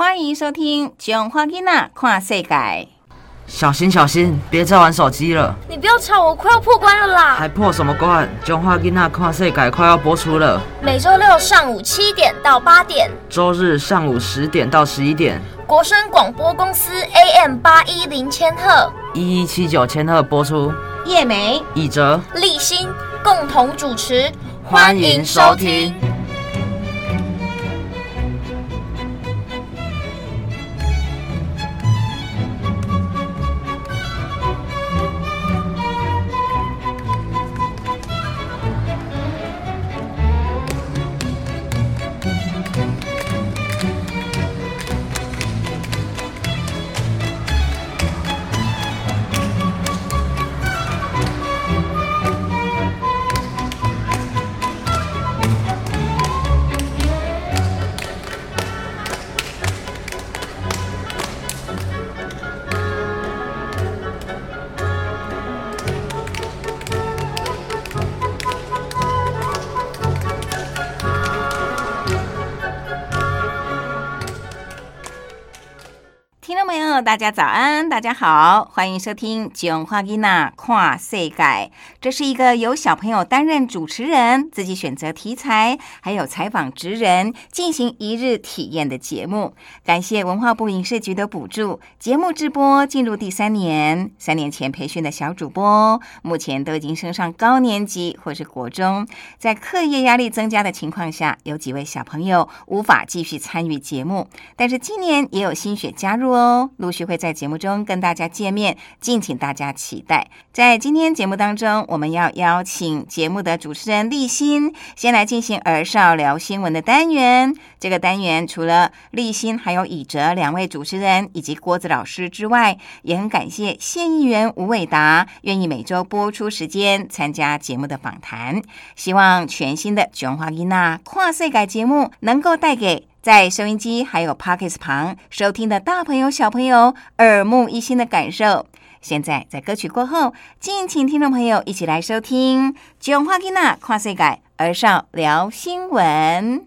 欢迎收听《囧花囡仔跨世界》。小心小心，别再玩手机了！你不要吵，我快要破关了啦！还破什么关？《囧花囡仔跨世界》快要播出了，每周六上午七点到八点，周日上午十点到十一点，国声广播公司 AM 八一零千赫，一一七九千赫播出。叶梅、以哲、立新共同主持，欢迎收听。大家早安，大家好，欢迎收听《囧花囡仔跨世改》。这是一个由小朋友担任主持人，自己选择题材，还有采访职人，进行一日体验的节目。感谢文化部影视局的补助，节目直播进入第三年。三年前培训的小主播，目前都已经升上高年级或是国中。在课业压力增加的情况下，有几位小朋友无法继续参与节目，但是今年也有新血加入哦。陆续会在节目中跟大家见面，敬请大家期待。在今天节目当中，我们要邀请节目的主持人立新，先来进行儿少聊新闻的单元。这个单元除了立新，还有以哲两位主持人以及郭子老师之外，也很感谢县议员吴伟达愿意每周播出时间参加节目的访谈。希望全新的琼花伊娜跨岁改节目能够带给。在收音机还有 Pockets 旁收听的大朋友、小朋友耳目一新的感受。现在在歌曲过后，敬请听众朋友一起来收听《囧花吉娜跨岁改儿少聊新闻》。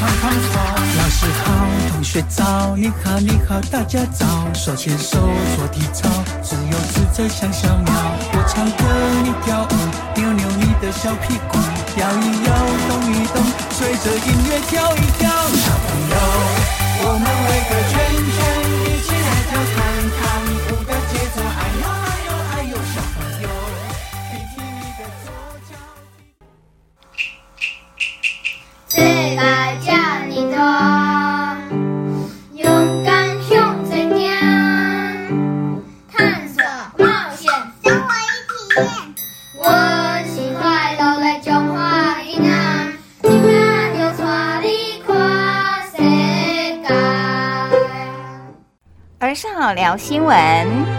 老师好，同学早，你好你好大家早，手牵手做体操，自由自在像小鸟。我唱歌你跳舞，扭扭你的小屁股，摇一摇动一动，随着音乐跳一跳。小朋友，我们围个圈圈，聊新闻。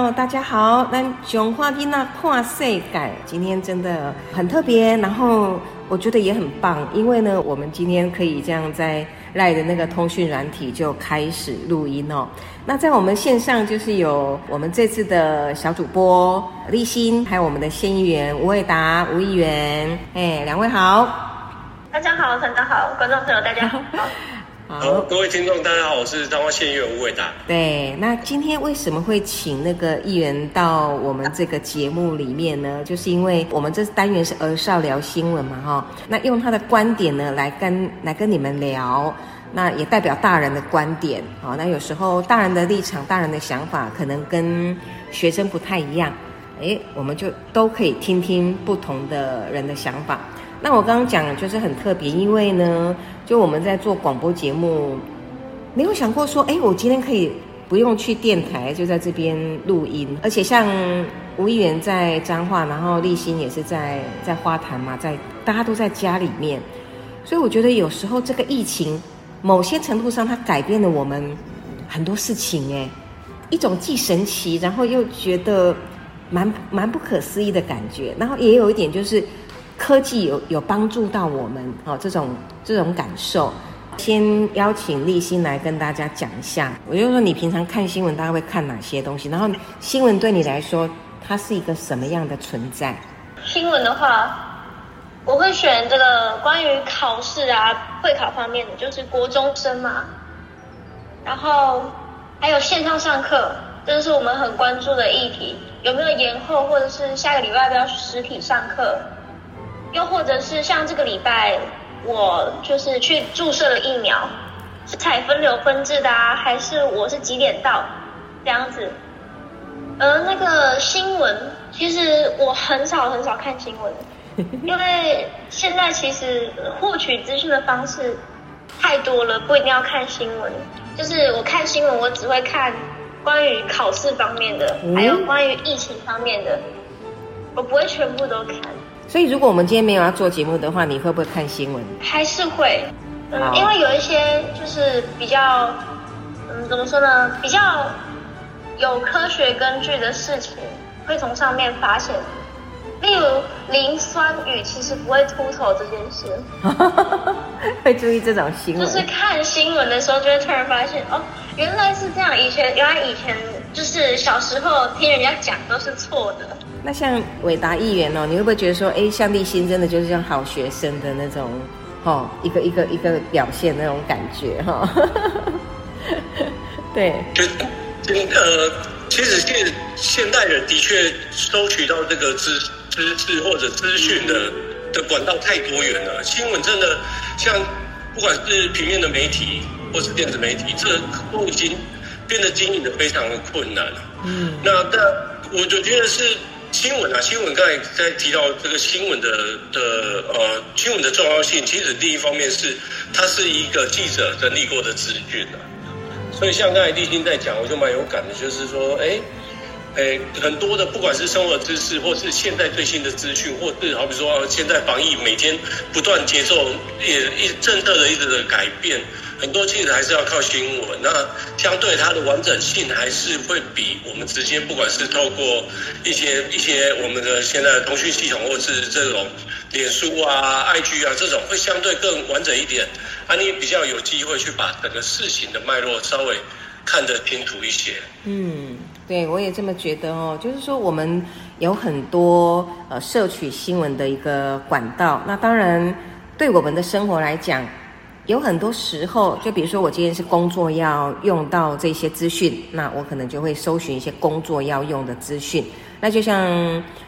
听众朋友，大家好。那熊话听那跨世感，今天真的很特别，然后我觉得也很棒，因为呢，我们今天可以这样在赖的那个通讯软体就开始录音哦。那在我们线上就是有我们这次的小主播立新，还有我们的县议员吴伟达吴议员，哎，两位好。大家好，大家好，观众朋友大家好。好，各位听众，大家好，我是彰化县议员吴伟达。对，那今天为什么会请那个议员到我们这个节目里面呢？就是因为我们这单元是儿少聊新闻嘛，哈，那用他的观点呢来跟来跟你们聊，那也代表大人的观点，好，那有时候大人的立场、大人的想法可能跟学生不太一样，诶，我们就都可以听听不同的人的想法。那我刚刚讲就是很特别，因为呢，就我们在做广播节目，没有想过说，哎，我今天可以不用去电台，就在这边录音，而且像吴议员在彰化，然后立新也是在在花坛嘛，在大家都在家里面，所以我觉得有时候这个疫情，某些程度上它改变了我们很多事情，哎，一种既神奇，然后又觉得蛮蛮不可思议的感觉，然后也有一点就是。科技有有帮助到我们哦，这种这种感受。先邀请立新来跟大家讲一下，我就说你平常看新闻大概会看哪些东西？然后新闻对你来说，它是一个什么样的存在？新闻的话，我会选这个关于考试啊、会考方面的，就是国中生嘛。然后还有线上上课，这是我们很关注的议题，有没有延后，或者是下个礼拜要不要实体上课？又或者是像这个礼拜，我就是去注射了疫苗，是采分流分制的啊，还是我是几点到这样子？而那个新闻，其实我很少很少看新闻，因为现在其实获取资讯的方式太多了，不一定要看新闻。就是我看新闻，我只会看关于考试方面的，还有关于疫情方面的，我不会全部都看。所以，如果我们今天没有要做节目的话，你会不会看新闻？还是会，嗯，因为有一些就是比较，嗯，怎么说呢？比较有科学根据的事情，会从上面发现。例如磷酸雨其实不会秃头这件事，会注意这种新闻。就是看新闻的时候，就会突然发现，哦，原来是这样。以前原来以前就是小时候听人家讲都是错的。那像伟达议员哦，你会不会觉得说，哎，像立新真的就是像好学生的那种，哦，一个一个一个表现那种感觉哈？对，就呃，其实现现代人的确收取到这个知知识或者资讯的的管道太多元了。新闻真的像不管是平面的媒体或是电子媒体，这都已经变得经营的非常的困难了。嗯，那但我就觉得是。新闻啊，新闻刚才在提到这个新闻的的呃新闻的重要性，其实第一方面是它是一个记者整理过的资讯啊，所以像刚才立新在讲，我就蛮有感的，就是说，哎，哎，很多的不管是生活知识，或是现在最新的资讯，或是好比说现在防疫每天不断接受也一政策的一直的改变。很多其实还是要靠新闻，那相对它的完整性还是会比我们直接不管是透过一些一些我们的现在的通讯系统，或是这种脸书啊、IG 啊这种，会相对更完整一点，啊，你比较有机会去把整个事情的脉络稍微看得清楚一些。嗯，对，我也这么觉得哦，就是说我们有很多呃摄取新闻的一个管道，那当然对我们的生活来讲。有很多时候，就比如说我今天是工作要用到这些资讯，那我可能就会搜寻一些工作要用的资讯。那就像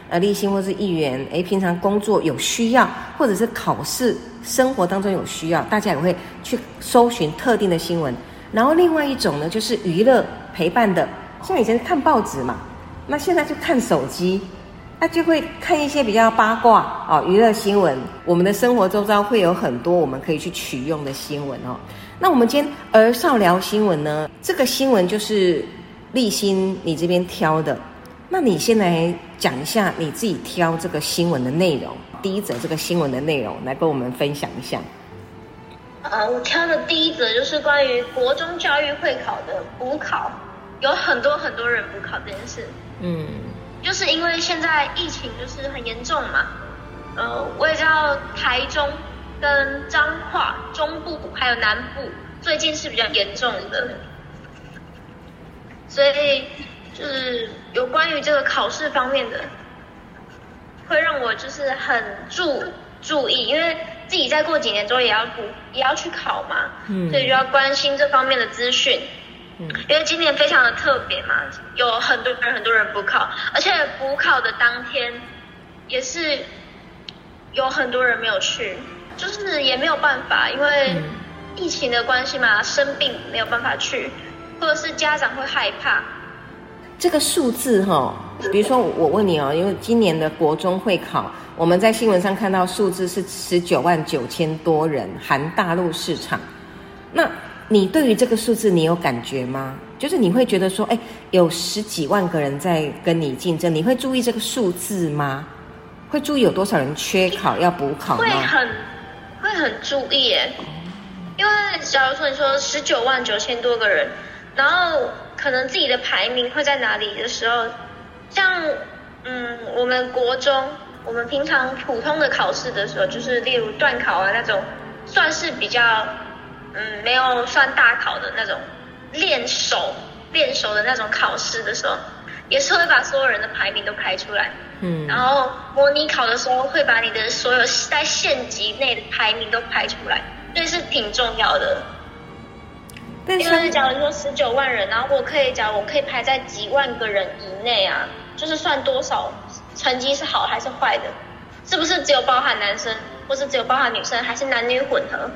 呃立新或是议员，诶，平常工作有需要，或者是考试生活当中有需要，大家也会去搜寻特定的新闻。然后另外一种呢，就是娱乐陪伴的，像以前看报纸嘛，那现在就看手机。他就会看一些比较八卦哦，娱乐新闻。我们的生活周遭会有很多我们可以去取用的新闻哦。那我们今天儿少聊新闻呢？这个新闻就是立新你这边挑的。那你先来讲一下你自己挑这个新闻的内容，第一则这个新闻的内容来跟我们分享一下。呃，我挑的第一则就是关于国中教育会考的补考，有很多很多人补考这件事。嗯。就是因为现在疫情就是很严重嘛，呃，我也知道台中跟彰化中部还有南部最近是比较严重的，所以就是有关于这个考试方面的，会让我就是很注注意，因为自己再过几年之后也要补也要去考嘛，所以就要关心这方面的资讯。因为今年非常的特别嘛，有很多人很多人补考，而且补考的当天也是有很多人没有去，就是也没有办法，因为疫情的关系嘛，生病没有办法去，或者是家长会害怕。这个数字哈，比如说我问你哦，因为今年的国中会考，我们在新闻上看到数字是十九万九千多人，含大陆市场。那你对于这个数字你有感觉吗？就是你会觉得说，哎，有十几万个人在跟你竞争，你会注意这个数字吗？会注意有多少人缺考要补考吗？会很会很注意耶，因为假如说你说十九万九千多个人，然后可能自己的排名会在哪里的时候，像嗯我们国中，我们平常普通的考试的时候，就是例如段考啊那种，算是比较嗯没有算大考的那种练手练手的那种考试的时候，也是会把所有人的排名都排出来。嗯然后模拟考的时候会把你的所有在县级内的排名都排出来，所以是挺重要的。但因为假如说十九万人，然后我可以讲我可以排在几万个人以内啊，就是算多少成绩是好还是坏的，是不是只有包含男生，或是只有包含女生，还是男女混合？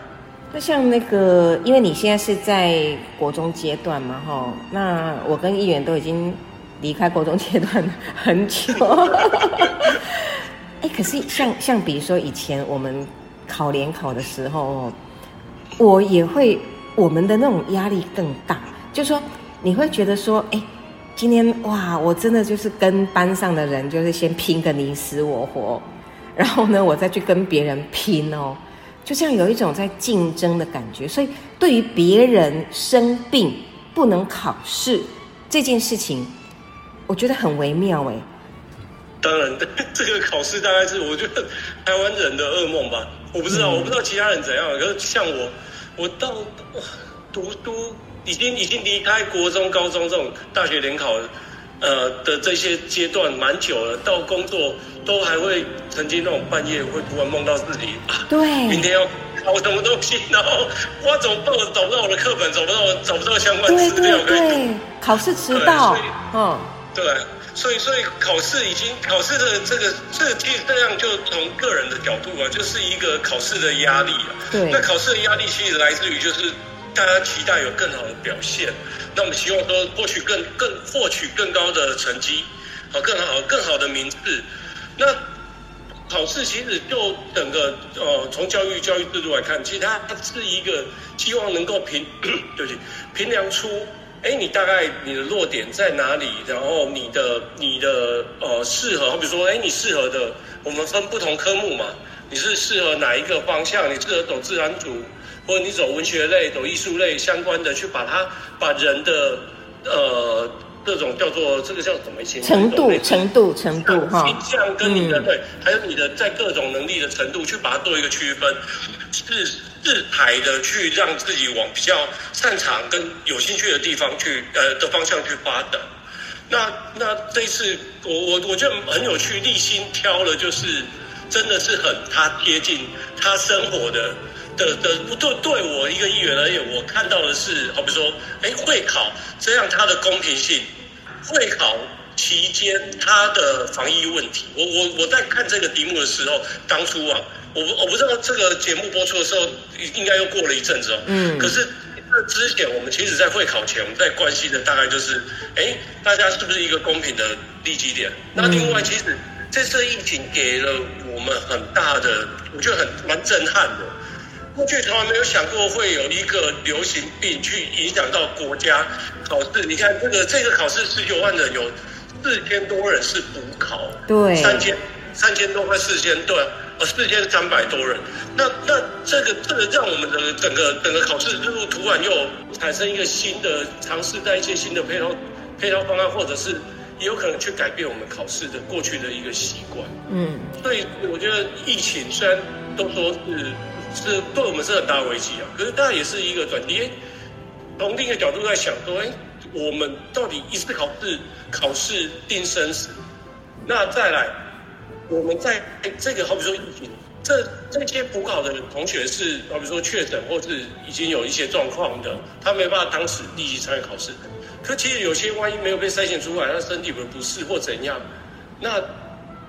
那像那个，因为你现在是在国中阶段嘛，哈，那我跟议员都已经离开国中阶段很久。哎，可是像像比如说以前我们考联考的时候，我也会我们的那种压力更大，就说你会觉得说，哎，今天哇，我真的就是跟班上的人就是先拼个你死我活，然后呢，我再去跟别人拼哦。就这样有一种在竞争的感觉，所以对于别人生病不能考试这件事情，我觉得很微妙哎。当然，这个考试大概是我觉得台湾人的噩梦吧。我不知道，我不知道其他人怎样。可是像我，我到哇读书已经已经离开国中、高中这种大学联考呃的这些阶段蛮久了，到工作都还会曾经那种半夜会突然梦到自己啊，对，明天要考什么东西，然后我怎么办？我找不到我的课本，找不到找不到相关资料可以读。对对，考试迟到嗯，对，所以所以考试已经考试的这个这个其实这样就从个人的角度啊，就是一个考试的压力啊。对那考试的压力其实来自于就是大家期待有更好的表现，那我们希望说获取更更获取更高的成绩，好更好更好的名次。那考试其实就整个呃从教育教育制度来看，其实它是一个希望能够评 对不起评量出，哎你大概你的弱点在哪里，然后你的你的呃适合，好比说哎你适合的，我们分不同科目嘛，你是适合哪一个方向？你适合走自然组，或者你走文学类、走艺术类相关的，去把它把人的呃这种叫做这个叫怎么？以前程度程度程度哈倾向跟你的、嗯对，还有你的在各种能力的程度，去把它做一个区分，是自排的去让自己往比较擅长跟有兴趣的地方去呃的方向去发展。那那这一次我我我觉得很有趣，立心挑了就是真的是很他贴近他生活的的的对对我一个议员而言，我看到的是，好比说，哎，会考这样它的公平性，会考期间它的防疫问题，我我我在看这个题目的时候，当初啊，我不我不知道这个节目播出的时候，应该又过了一阵子哦，嗯可是。这之前，我们其实，在会考前，我们在关心的大概就是，哎，大家是不是一个公平的利基点？那另外，其实这次疫情给了我们很大的，我觉得很蛮震撼的。过去从来没有想过会有一个流行病去影响到国家考试。你看这个这个考试十九万人，有四千多人是补考，对三千三千多快四千对，呃四千三百多人。那那这个这个让我们的整个整个考试制度突然又产生一个新的尝试，在一些新的配套配套方案，或者是也有可能去改变我们考试的过去的一个习惯。嗯，所以我觉得疫情虽然都说是是对我们是很大的危机啊，可是它也是一个转机。从另一个角度在想说，哎，我们到底一次考试考试定生死，那再来，我们在这个好比说疫情，这这些补考的同学是好比说确诊或是已经有一些状况的，他没办法当时立即参与考试。可其实有些万一没有被筛选出来，他身体不不适或怎样，那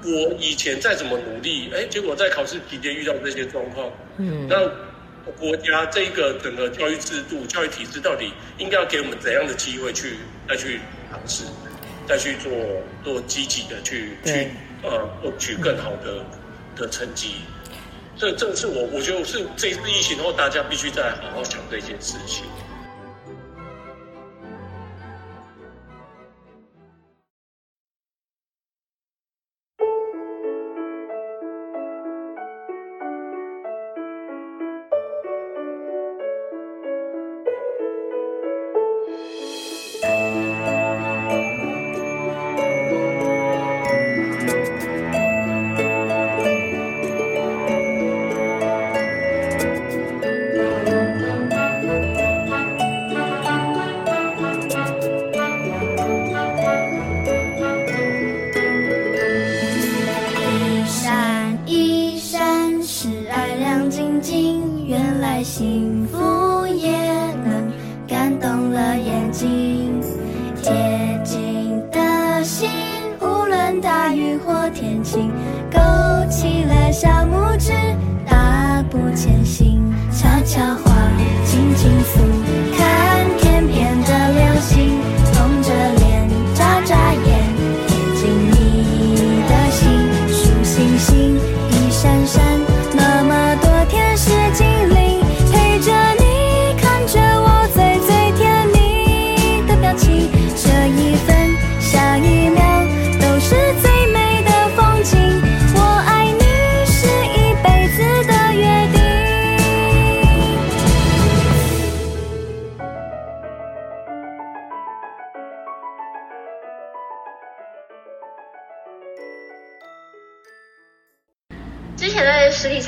我以前再怎么努力，哎，结果在考试期间遇到这些状况，嗯那国家这个整个教育制度、教育体制到底应该要给我们怎样的机会去再去尝试？再去做做积极的去去呃获取更好的的成绩。这这是我我觉得是这次疫情后，大家必须再好好想这件事情。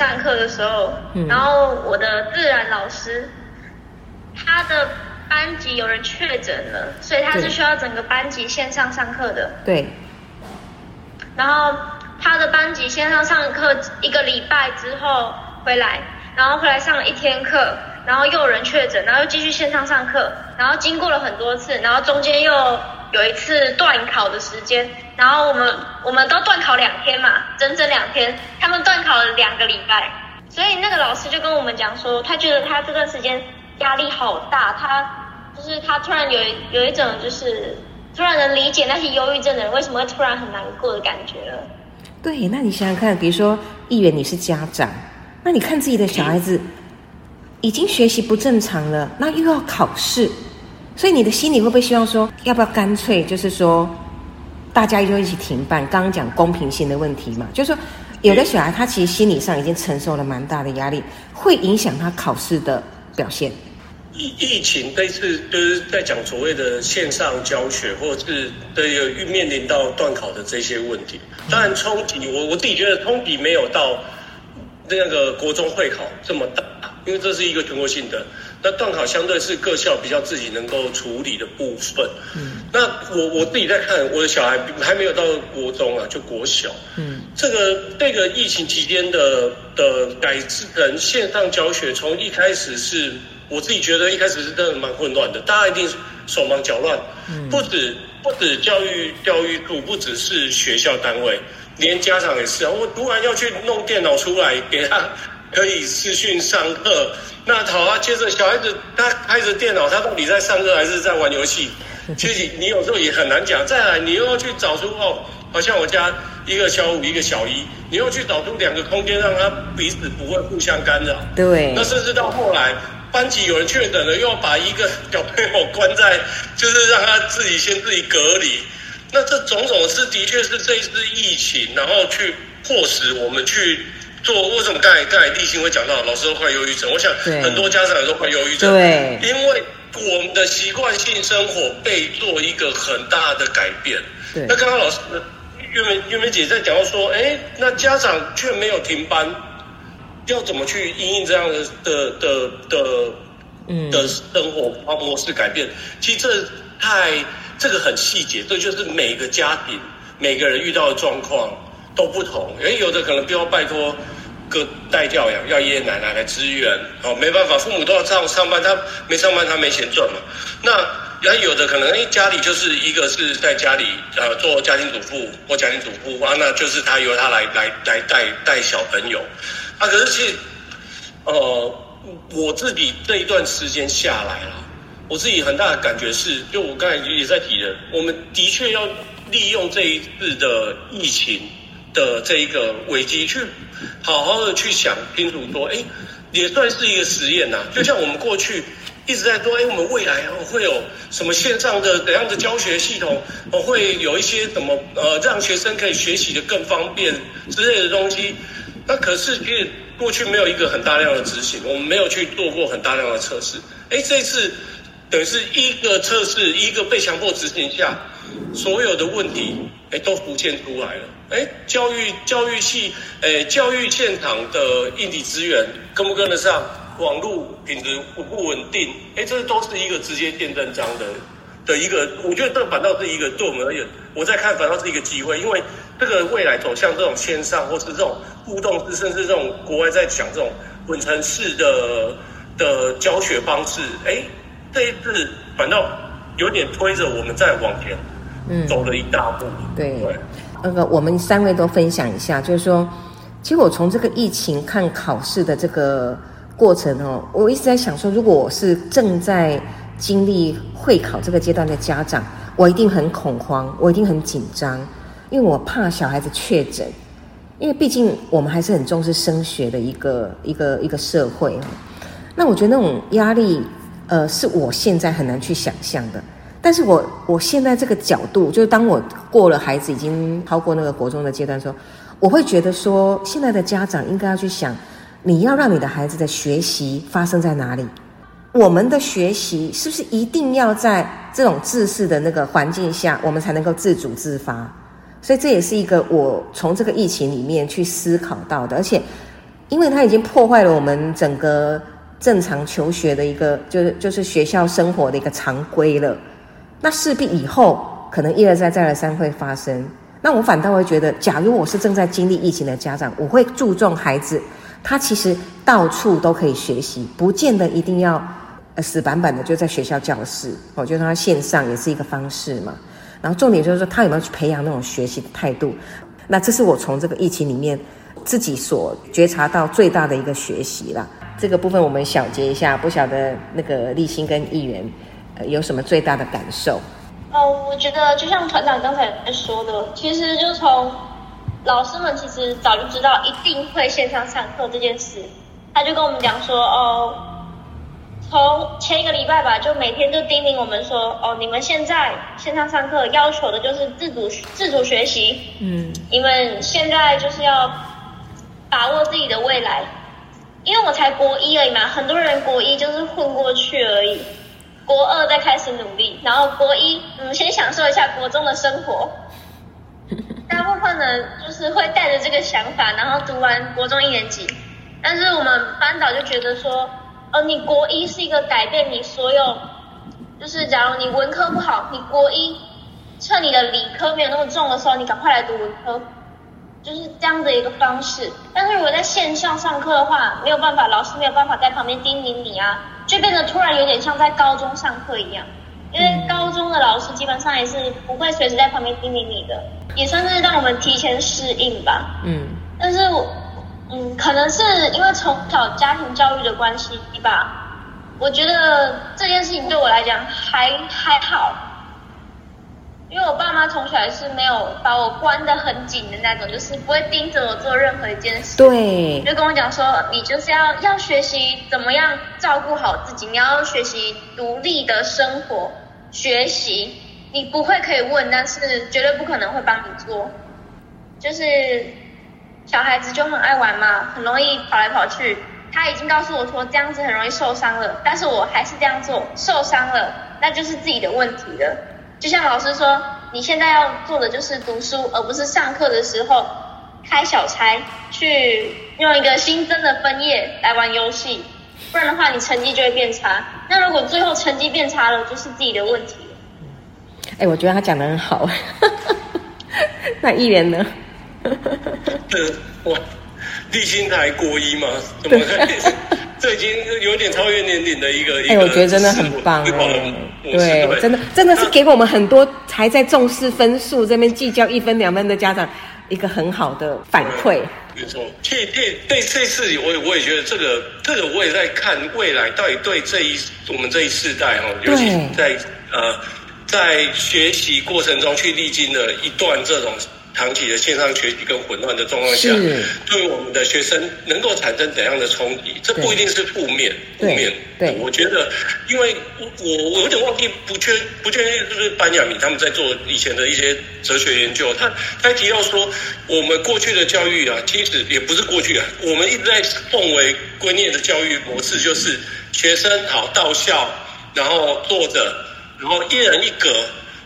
上课的时候，嗯。然后我的自然老师，他的班级有人确诊了，所以他是需要整个班级线上上课的。对，然后他的班级线上上课一个礼拜之后回来，然后回来上了一天课，然后又有人确诊，然后又继续线上上课，然后经过了很多次，然后中间又有一次断考的时间，然后我们我们都断考两天嘛，整整两天，他们断考了两个礼拜，所以那个老师就跟我们讲说，他觉得他这段时间压力好大，他就是他突然有有一种就是突然能理解那些忧郁症的人为什么会突然很难过的感觉了。对，那你想想看，比如说议员你是家长，那你看自己的小孩子已经学习不正常了，那又要考试，所以你的心里会不会希望说，要不要干脆就是说，大家就一起停办？刚刚讲公平性的问题嘛，就是说有的小孩他其实心理上已经承受了蛮大的压力，会影响他考试的表现。疫疫情这次就是在讲所谓的线上教学，或者是对有面临到断考的这些问题。当然冲击，我我自己觉得冲击没有到那个国中会考这么大，因为这是一个全国性的。那断考相对是各校比较自己能够处理的部分。嗯，那我我自己在看，我的小孩还没有到国中啊，就国小。嗯，这个这个疫情期间的的改制成线上教学，从一开始是我自己觉得一开始是真的蛮混乱的，大家一定手忙脚乱。嗯不止不止教育教育部，不只是学校单位，连家长也是啊。我突然要去弄电脑出来给他可以视讯上课，那好啊。接着小孩子他开着电脑，他到底在上课还是在玩游戏？其实你有时候也很难讲。再来，你又要去找出哦，好像我家一个小五，一个小一，你又去找出两个空间，让他彼此不会互相干扰。对那甚至到后来，班级有人确诊了，又要把一个小朋友关在，就是让他自己先自己隔离。那这种种是的确是这一次疫情，然后去迫使我们去做。为什么刚才刚才立新会讲到老师都患忧郁症？我想很多家长也都患忧郁症。对因为我们的习惯性生活被做一个很大的改变。对那刚刚老师月梅月梅姐在讲到说，哎，那家长却没有停班，要怎么去因应这样的的的的嗯的生活模式改变？其实这太这个很细节，这就是每个家庭每个人遇到的状况都不同。诶，有的可能必要拜托个代教养，要爷爷奶奶来支援，哦，没办法，父母都要上上班，他没上班他没钱赚嘛。那然后有的可能，哎，家里就是一个是在家里呃做家庭主妇或家庭主妇啊，那就是他由他来来来带带小朋友，啊，可是其实呃，我自己这一段时间下来了，我自己很大的感觉是，就我刚才也在提的，我们的确要利用这一次的疫情的这一个危机，去好好的去想清楚说，哎，也算是一个实验呐。就像我们过去一直在说，哎，我们未来会有什么线上的怎样的教学系统，我会有一些什么呃让学生可以学习的更方便之类的东西。那可是其实过去没有一个很大量的执行，我们没有去做过很大量的测试。哎，这次等于是一个测试，一个被强迫执行下，所有的问题哎都浮现出来了。哎，教育教育系，哎，教育现场的硬体资源跟不跟得上？网络品质稳不稳定？哎，这都是一个直接见证章的的一个，我觉得这反倒是一个对我们而言，我在看反倒是一个机会，因为这个未来走向这种线上或是这种互动式，甚至这种国外在讲这种混成式的的教学方式，哎，这一次反倒有点推着我们再往前嗯走了一大步。对对，那个我们三位都分享一下，就是说，其实我从这个疫情看考试的这个过程哦，我一直在想说，如果我是正在经历会考这个阶段的家长，我一定很恐慌，我一定很紧张，因为我怕小孩子确诊，因为毕竟我们还是很重视升学的一个一个一个社会哦。那我觉得那种压力，呃，是我现在很难去想象的。但是我我现在这个角度，就是当我过了孩子已经超过那个国中的阶段的时候，我会觉得说，现在的家长应该要去想，你要让你的孩子的学习发生在哪里？我们的学习是不是一定要在这种自视的那个环境下，我们才能够自主自发？所以这也是一个我从这个疫情里面去思考到的，而且因为它已经破坏了我们整个正常求学的一个，就是就是学校生活的一个常规了。那势必以后可能一而再再而三会发生。那我反倒会觉得，假如我是正在经历疫情的家长，我会注重孩子，他其实到处都可以学习，不见得一定要死板板的就在学校教室，我觉得他线上也是一个方式嘛。然后重点就是说，他有没有去培养那种学习的态度？那这是我从这个疫情里面自己所觉察到最大的一个学习啦。这个部分我们小结一下，不晓得那个立新跟议员。呃有什么最大的感受？哦，我觉得就像团长刚才说的，其实就从老师们其实早就知道一定会线上上课这件事，他就跟我们讲说，哦，从前一个礼拜吧，就每天就叮咛我们说，哦，你们现在线上上课要求的就是自主自主学习，嗯你们现在就是要把握自己的未来，因为我才国一而已嘛，很多人国一就是混过去而已。国二再开始努力，然后国一，嗯，先享受一下国中的生活。大部分人就是会带着这个想法，然后读完国中一年级。但是我们班导就觉得说，哦，你国一是一个改变你所有，就是假如你文科不好，你国一趁你的理科没有那么重的时候，你赶快来读文科，就是这样的一个方式。但是如果在线上上课的话，没有办法，老师没有办法在旁边叮咛你啊。就变得突然有点像在高中上课一样，因为高中的老师基本上也是不会随时在旁边叮咛你的，也算是让我们提前适应吧。嗯但是我，嗯，可能是因为从小家庭教育的关系吧，我觉得这件事情对我来讲还还好，因为我爸妈从小也是没有把我关得很紧的那种，就是不会盯着我做任何一件事。对，就跟我讲说，你就是要要学习怎么样照顾好自己，你要学习独立的生活，学习你不会可以问，但是绝对不可能会帮你做。就是小孩子就很爱玩嘛，很容易跑来跑去。他已经告诉我说这样子很容易受伤了，但是我还是这样做，受伤了那就是自己的问题了。就像老师说，你现在要做的就是读书，而不是上课的时候开小差，去用一个新增的分页来玩游戏，不然的话你成绩就会变差。那如果最后成绩变差了，就是自己的问题了。哎，我觉得他讲的很好。那议员呢？这 哇，立新台国一嘛，怎么可以？这已经有点超越年龄的一个。哎，我觉得真的很棒对，真的真的是给我们很多还在重视分数这边计较一分两分的家长一个很好的反馈。没错，这这对这次我也我也觉得这个这个我也在看未来到底对这一我们这一世代哈，尤其对在呃在学习过程中去历经了一段这种长期的线上学习跟混乱的状况下是，对我们的学生能够产生怎样的冲击？这不一定是负面，负面。对我觉得，因为我我我有点忘记不确不确定是不是班亚明他们在做以前的一些哲学研究，他他提到说，我们过去的教育啊，其实也不是过去啊，我们一直在奉为圭臬的教育模式，就是学生好到校，然后坐着，然后一人一格，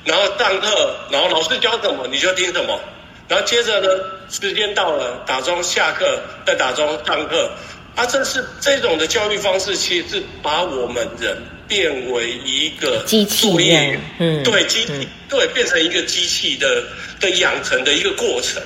然后上课，然后老师教什么你就听什么，然后接着呢，时间到了打钟下课，再打钟上课。啊，这是这种的教育方式，其实是把我们人变为一个机器作业一样员，嗯对机对变成一个机器的的养成的一个过程。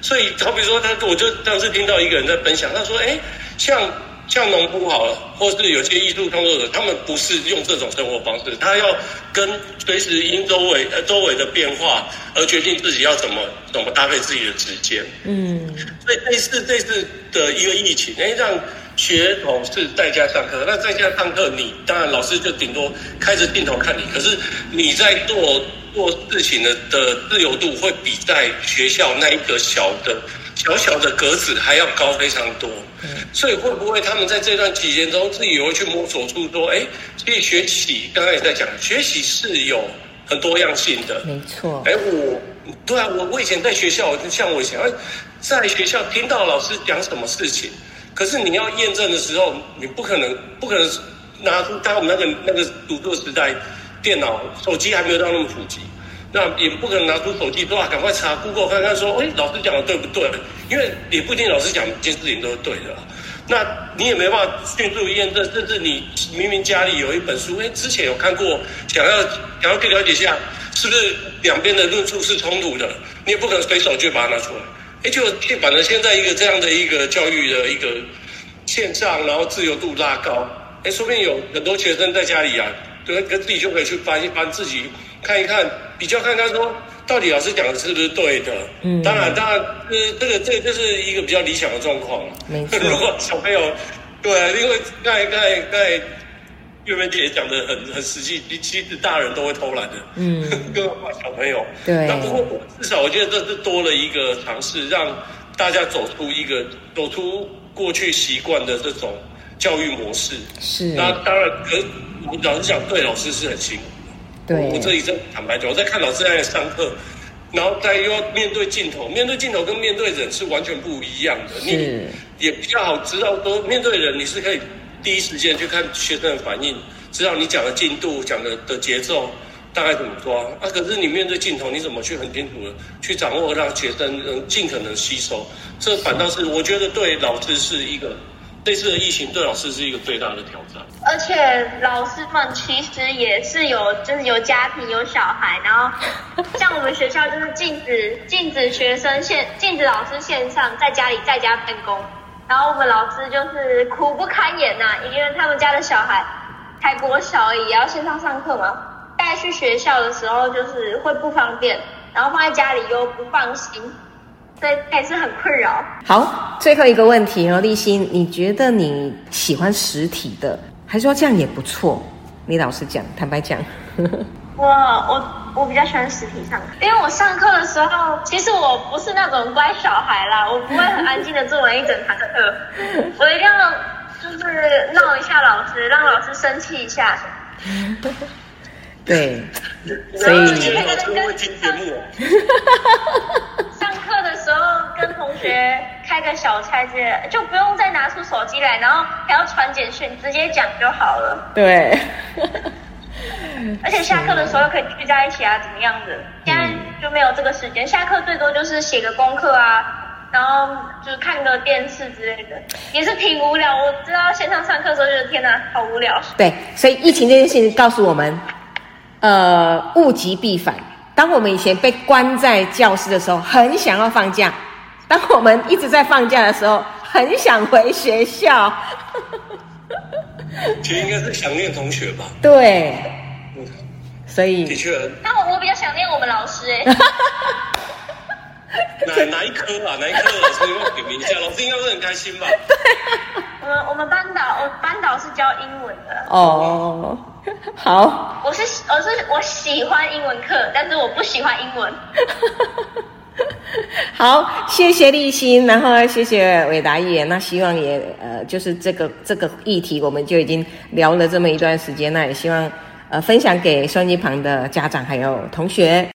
所以，好比说他，我就当时听到一个人在分享，他说：“哎，像像农夫好了，或是有些艺术创作者，他们不是用这种生活方式，他要跟随时因周围呃周围的变化而决定自己要怎么怎么搭配自己的时间。嗯，所以这次这次的一个疫情，哎，让学童是在家上课。那在家上课，你当然老师就顶多开着镜头看你，可是你在做做事情的的自由度会比在学校那一个小的小小的格子还要高非常多。所以会不会他们在这段期间中自己也会去摸索出说，哎，其实学习刚才也在讲，学习是有很多样性的。没错，哎，我对啊，我我以前在学校，像我以前哎在学校听到老师讲什么事情，可是你要验证的时候，你不可能不可能拿出，当我们那个那个读书的时代，电脑、手机还没有到那么普及，那也不可能拿出手机说啊，赶快查 Google 看看说，哎，老师讲的对不对？因为也不一定老师讲每件事情都是对的。那你也没办法迅速验证，甚至你明明家里有一本书，哎，之前有看过，想要想要去了解一下，是不是两边的论述是冲突的，你也不可能随手就把它拿出来。哎，就反正现在一个这样的一个教育的一个线上，然后自由度拉高，哎，说不定有很多学生在家里啊，对，跟自己就可以去翻一翻，自己看一看，比较看看说，到底老师讲的是不是对的？嗯当然，当然，呃，这个这个就是一个比较理想的状况。没错 如果小朋友，对啊，因为刚才刚才刚才月梅姐讲的很很实际，其其实大人都会偷懒的，嗯更何况小朋友。对那不过至少我觉得这是多了一个尝试，让大家走出一个走出过去习惯的这种教育模式。是，那当然，可老实讲，对老师是很辛苦。对我这一阵坦白讲，我在看老师在上课，然后再又要面对镜头，面对镜头跟面对人是完全不一样的。你也比较好知道说，面对人你是可以第一时间去看学生的反应，知道你讲的进度、讲的的节奏大概怎么抓。啊，可是你面对镜头，你怎么去很清楚的去掌握，让学生能尽可能吸收？这反倒是我觉得对老师是一个这次的疫情对老师是一个最大的挑战。而且老师们其实也是有，就是有家庭有小孩，然后像我们学校就是禁止禁止学生线禁止老师线上在家里在家办公，然后我们老师就是苦不堪言呐、因为他们家的小孩才国小而已，也要线上上课嘛，带去学校的时候就是会不方便，然后放在家里又不放心，所以还是很困扰。好，最后一个问题哦，立新，你觉得你喜欢实体的，还是说这样也不错？你老实讲，坦白讲，我我我比较喜欢实体上课，因为我上课的时候，其实我不是那种乖小孩啦，我不会很安静的做完一整堂课，我一定要就是闹一下老师，让老师生气一下。对，所然后以候跟同学开个小差之类的，就不用再拿出手机来，然后还要传简讯，直接讲就好了。对，而且下课的时候可以聚在一起啊，怎么样的？现在就没有这个时间，下课最多就是写个功课啊，然后就是看个电视之类的，也是挺无聊。我知道线上上课的时候，觉得天哪，好无聊。对，所以疫情这件事情告诉我们，呃，物极必反。当我们以前被关在教室的时候，很想要放假；当我们一直在放假的时候，很想回学校。其实应该是想念同学吧。对，所的以确，那我我比较想念我们老师。哎、哪哪一科啊？哪一科老师要不要点名一下？老师应该会很开心吧？我们我们班导我班导是教英文的，哦，好，我我是我是我喜欢英文课，但是我不喜欢英文。好，谢谢立新，然后谢谢伟达议员。那希望也呃，就是这个这个议题，我们就已经聊了这么一段时间，那也希望呃分享给收音机旁的家长还有同学。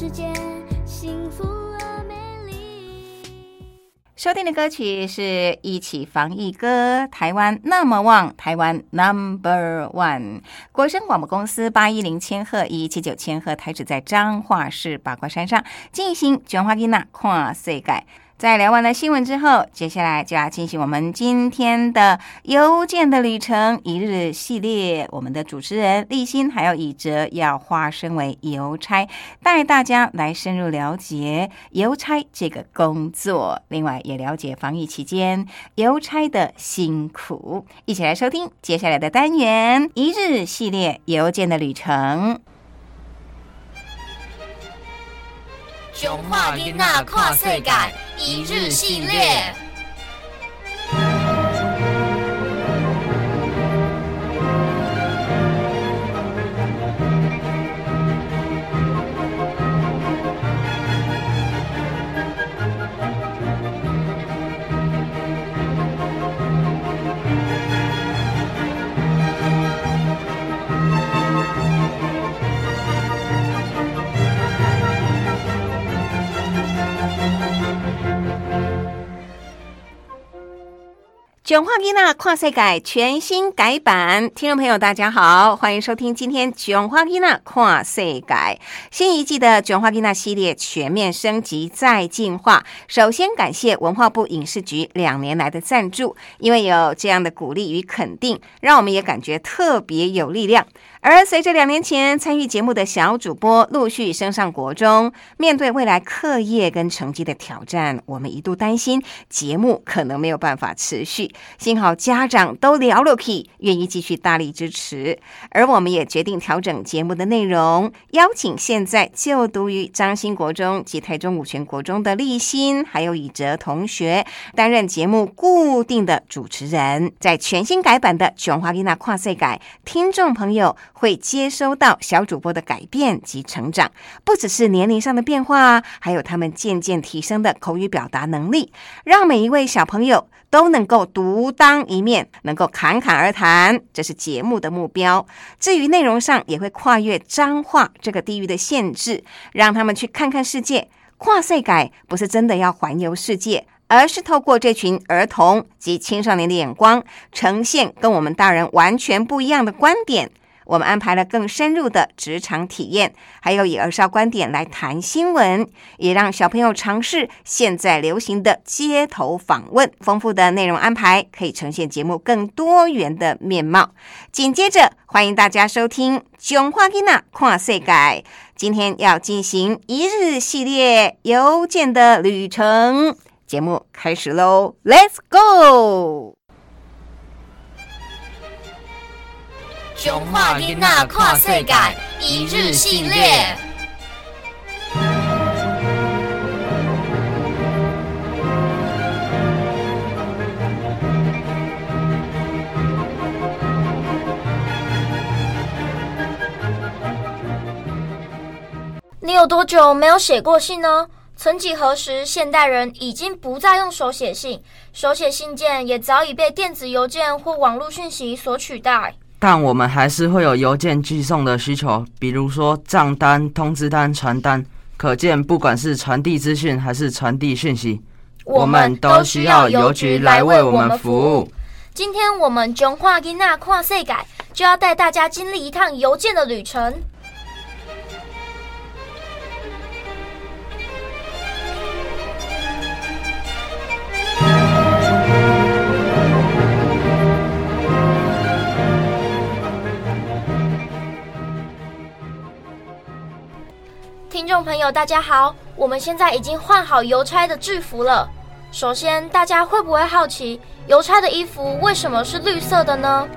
世界，幸福而美丽。收听的歌曲是一起防疫歌，台湾那么旺，台湾 Number One，国声广播公司八一零千赫一七九千赫台址在彰化市八卦山上进行卷花囡娜跨世界。在聊完了新闻之后，接下来就要进行我们今天的邮件的旅程一日系列。我们的主持人立新还有以哲要化身为邮差，带大家来深入了解邮差这个工作，另外也了解防疫期间邮差的辛苦。一起来收听接下来的单元一日系列邮件的旅程。中华囡仔看世界一日系列。囧话吉娜跨世改全新改版，听众朋友大家好，欢迎收听今天囧话吉娜跨世改新一季的囧话吉娜系列全面升级再进化。首先感谢文化部影视局两年来的赞助，因为有这样的鼓励与肯定，让我们也感觉特别有力量。而随着两年前参与节目的小主播陆续升上国中，面对未来课业跟成绩的挑战，我们一度担心节目可能没有办法持续。幸好家长都聊了 k 愿意继续大力支持，而我们也决定调整节目的内容，邀请现在就读于彰兴国中及台中五泉国中的立新还有以哲同学担任节目固定的主持人。在全新改版的《琼华丽娜跨岁改》，听众朋友会接收到小主播的改变及成长，不只是年龄上的变化，还有他们渐渐提升的口语表达能力，让每一位小朋友都能够独当一面，能够侃侃而谈，这是节目的目标。至于内容上，也会跨越彰化这个地域的限制，让他们去看看世界。跨岁改不是真的要环游世界。而是透过这群儿童及青少年的眼光，呈现跟我们大人完全不一样的观点。我们安排了更深入的职场体验，还有以儿少观点来谈新闻，也让小朋友尝试现在流行的街头访问。丰富的内容安排可以呈现节目更多元的面貌。紧接着，欢迎大家收听《囧话吉娜跨世改》，今天要进行一日系列邮件的旅程。节目开始喽，Let's go！中华囡仔跨世界一日系列。你有多久没有写过信呢？曾几何时，现代人已经不再用手写信，手写信件也早已被电子邮件或网络讯息所取代。但我们还是会有邮件寄送的需求，比如说账单、通知单、传单。可见，不管是传递资讯还是传递讯息，我们都需要邮局来为我们服务。今天我们中华囡仔跨世界就要带大家经历一趟邮件的旅程。听众朋友，大家好，我们现在已经换好邮差的制服了。首先，大家会不会好奇，邮差的衣服为什么是绿色的呢？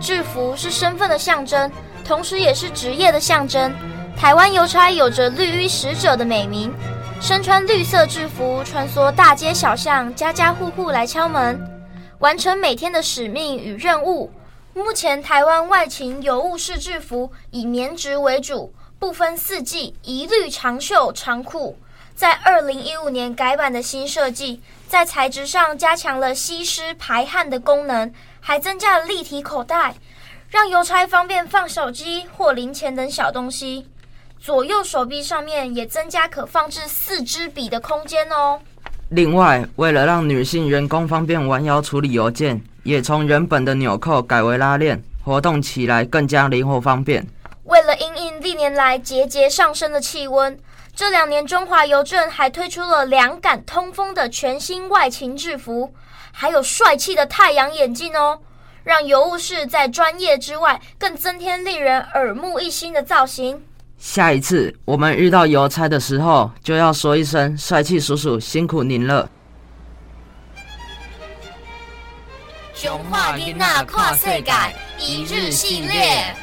制服是身份的象征，同时也是职业的象征。台湾邮差有着“绿衣使者”的美名，身穿绿色制服，穿梭大街小巷，家家户户来敲门，完成每天的使命与任务。目前，台湾外勤邮务式制服以棉质为主。不分四季，一律长袖长裤。在二零一五年改版的新设计，在材质上加强了吸湿排汗的功能，还增加了立体口袋，让邮差方便放手机或零钱等小东西。左右手臂上面也增加可放置四支笔的空间哦。另外，为了让女性员工方便弯腰处理邮件，也从原本的纽扣改为拉链，活动起来更加灵活方便。为了因应历年来节节上升的气温，这两年中华邮政还推出了凉感通风的全新外勤制服，还有帅气的太阳眼镜哦，让邮务室在专业之外更增添令人耳目一新的造型。下一次我们遇到邮差的时候，就要说一声“帅气叔叔，辛苦您了”。熊化囡仔跨世界一日系列。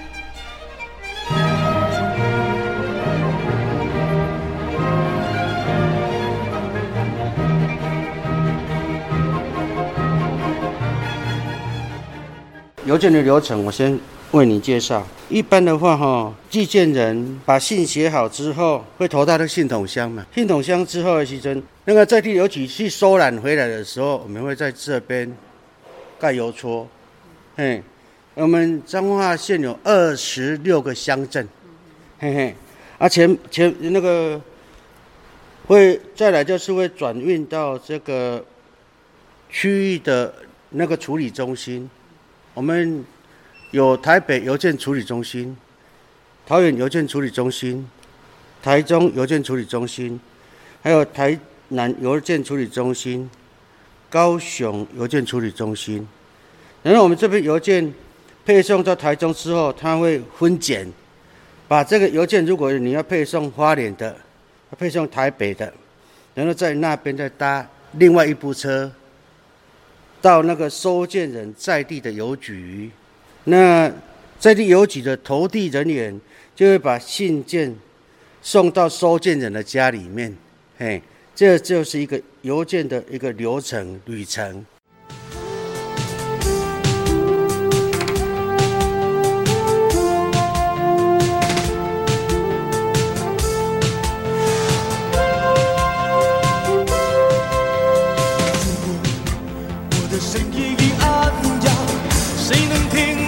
邮件的流程，我先为你介绍。一般的话，哈，寄件人把信写好之后，会投到那个信筒箱嘛。信筒箱之后的时针，那个在地邮局去收揽回来的时候，我们会在这边盖邮戳。嘿，我们彰化县有二十六个乡镇，嘿嘿，啊前前那个会再来就是会转运到这个区域的那个处理中心。我们有台北邮件处理中心、桃园邮件处理中心、台中邮件处理中心，还有台南邮件处理中心、高雄邮件处理中心。然后我们这边邮件配送到台中之后，它会分拣，把这个邮件，如果你要配送花莲的，配送台北的，然后在那边再搭另外一部车。到那个收件人在地的邮局，那在地邮局的投递人员就会把信件送到收件人的家里面，嘿，这就是一个邮件的一个流程旅程。生长的时候。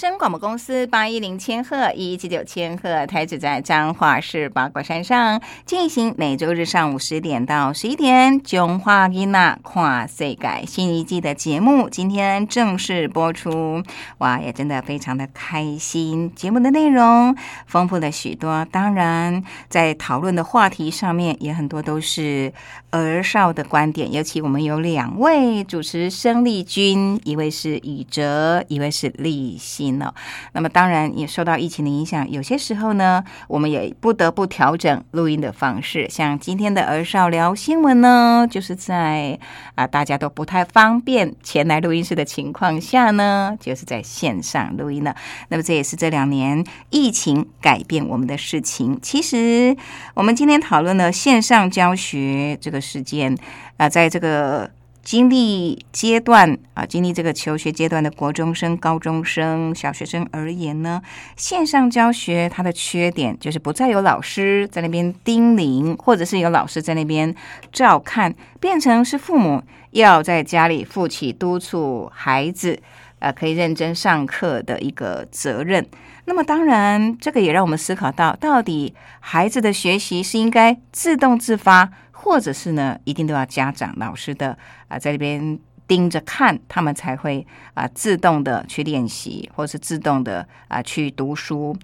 声广播公司八一零千赫、一七九千赫，台址在彰化市八卦山上，进行每周日上午十点到十一点《中华音娜跨岁改》新一季的节目，今天正式播出。哇，也真的非常的开心。节目的内容丰富了许多，当然在讨论的话题上面也很多都是儿少的观点，尤其我们有两位主持生力军，一位是宇哲，一位是立新哦。那么当然也受到疫情的影响，有些时候呢，我们也不得不调整录音的方式。像今天的儿少聊新闻呢，就是在啊大家都不太方便前来录音室的情况下呢，就是在线上录音了。那么这也是这两年疫情改变我们的事情。其实我们今天讨论了线上教学这个事件啊，在这个。经历阶段啊，经历这个求学阶段的国中生、高中生、小学生而言呢，线上教学它的缺点就是不再有老师在那边叮咛，或者是有老师在那边照看，变成是父母要在家里负起督促孩子，呃，可以认真上课的一个责任。那么，当然，这个也让我们思考到，到底孩子的学习是应该自动自发。或者是呢，一定都要家长、老师的啊，在这边盯着看，他们才会啊自动的去练习，或是自动的啊去读书。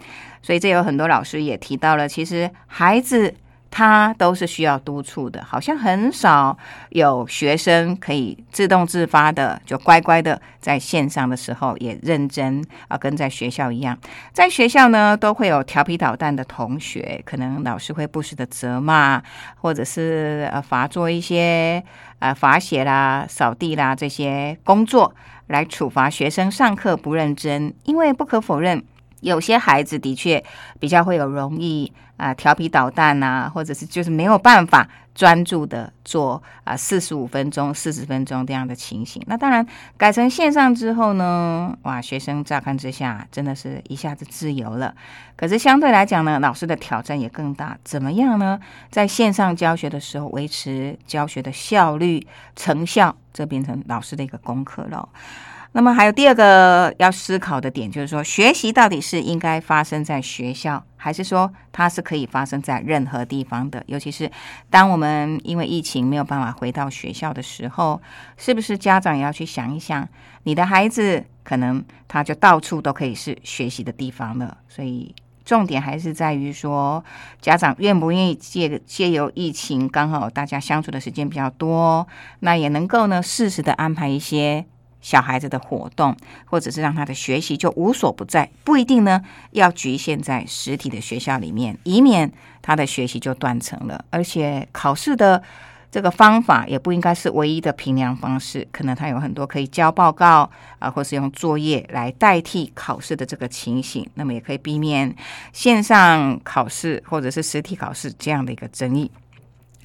所以，这有很多老师也提到了，其实孩子。他都是需要督促的，好像很少有学生可以自动自发的就乖乖的在线上的时候也认真啊，跟在学校一样。在学校呢，都会有调皮捣蛋的同学，可能老师会不时的责骂，或者是呃罚做一些呃罚写啦、扫地啦这些工作来处罚学生上课不认真。因为不可否认。有些孩子的确比较会有容易啊调皮捣蛋呐，或者是就是没有办法专注的做啊四十五分钟、四十分钟这样的情形。那当然改成线上之后呢，哇，学生乍看之下真的是一下子自由了。可是相对来讲呢，老师的挑战也更大。怎么样呢？在线上教学的时候，维持教学的效率、成效，这变成老师的一个功课了。那么还有第二个要思考的点，就是说学习到底是应该发生在学校，还是说它是可以发生在任何地方的？尤其是当我们因为疫情没有办法回到学校的时候，是不是家长也要去想一想，你的孩子可能他就到处都可以是学习的地方了。所以重点还是在于说，家长愿不愿意借借由疫情，刚好大家相处的时间比较多，那也能够呢适时的安排一些。小孩子的活动，或者是让他的学习就无所不在，不一定呢要局限在实体的学校里面，以免他的学习就断层了。而且考试的这个方法也不应该是唯一的评量方式，可能他有很多可以交报告啊，或是用作业来代替考试的这个情形，那么也可以避免线上考试或者是实体考试这样的一个争议。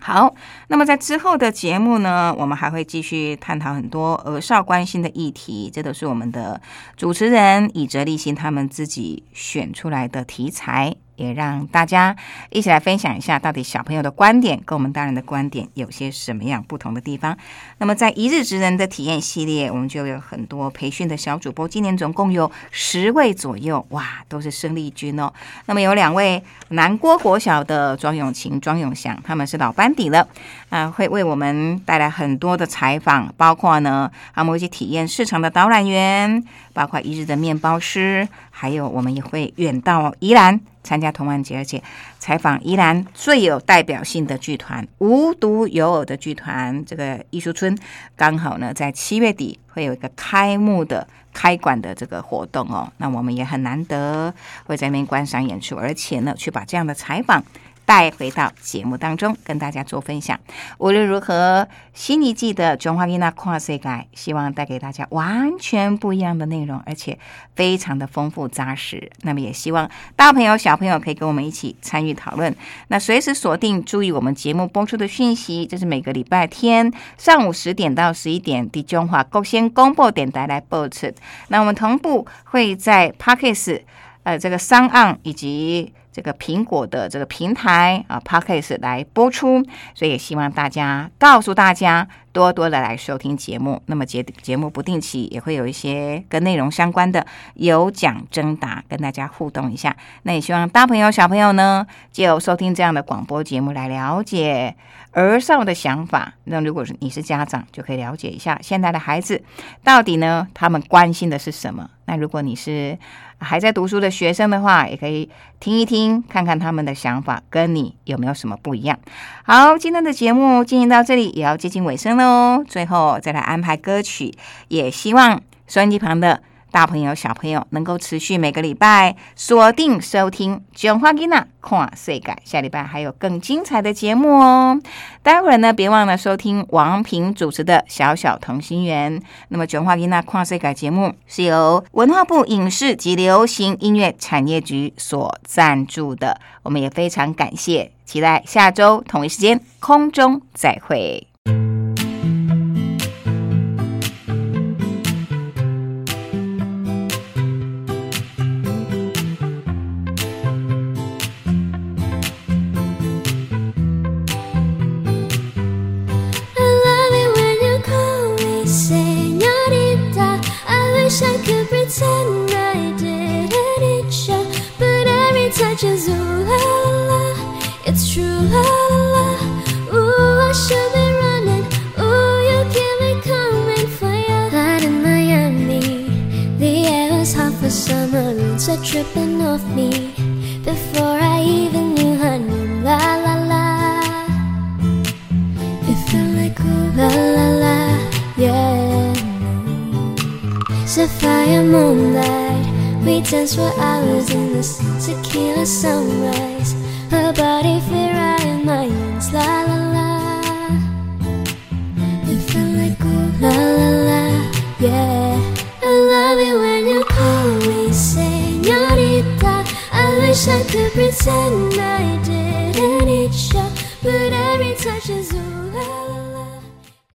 好，那么在之后的节目呢，我们还会继续探讨很多儿少关心的议题，这都是我们的主持人以哲立新他们自己选出来的题材。也让大家一起来分享一下，到底小朋友的观点跟我们大人的观点有些什么样不同的地方。那么，在一日职人的体验系列，我们就有很多培训的小主播，今年总共有十位左右，哇，都是生力军哦。那么有两位南郭国小的庄永晴、庄永祥，他们是老班底了，啊，会为我们带来很多的采访，包括呢，他们会去体验市场的导览员，包括一日的面包师，还有我们也会远到宜兰。参加同安节，而且采访宜兰最有代表性的剧团——无独有偶的剧团。这个艺术村刚好呢，在七月底会有一个开幕的开馆的这个活动哦。那我们也很难得会在那边观赏演出，而且呢，去把这样的采访。带回到节目当中，跟大家做分享。无论如何，新一季的《中华音娜跨世界》希望带给大家完全不一样的内容，而且非常的丰富扎实。那么，也希望大朋友、小朋友可以跟我们一起参与讨论。那随时锁定，注意我们节目播出的讯息。这是每个礼拜天上午十点到十一点，的中华够先公布点带来播出。那我们同步会在 Parkes 呃这个商岸以及。这个苹果的这个平台啊 p o d c a s t 来播出，所以也希望大家告诉大家多多的来收听节目。那么节节目不定期也会有一些跟内容相关的有奖征答，跟大家互动一下。那也希望大朋友小朋友呢，就收听这样的广播节目来了解儿少的想法。那如果是你是家长，就可以了解一下现在的孩子到底呢，他们关心的是什么。那如果你是还在读书的学生的话，也可以听一听，看看他们的想法跟你有没有什么不一样。好，今天的节目进行到这里，也要接近尾声喽。最后再来安排歌曲，也希望收音机旁的大朋友、小朋友能够持续每个礼拜锁定收听《卷花吉娜跨世界》，下礼拜还有更精彩的节目哦。待会儿呢，别忘了收听王平主持的《小小同心圆》。那么，《卷花吉娜跨世界》节目是由文化部影视及流行音乐产业局所赞助的，我们也非常感谢，期待下周同一时间空中再会。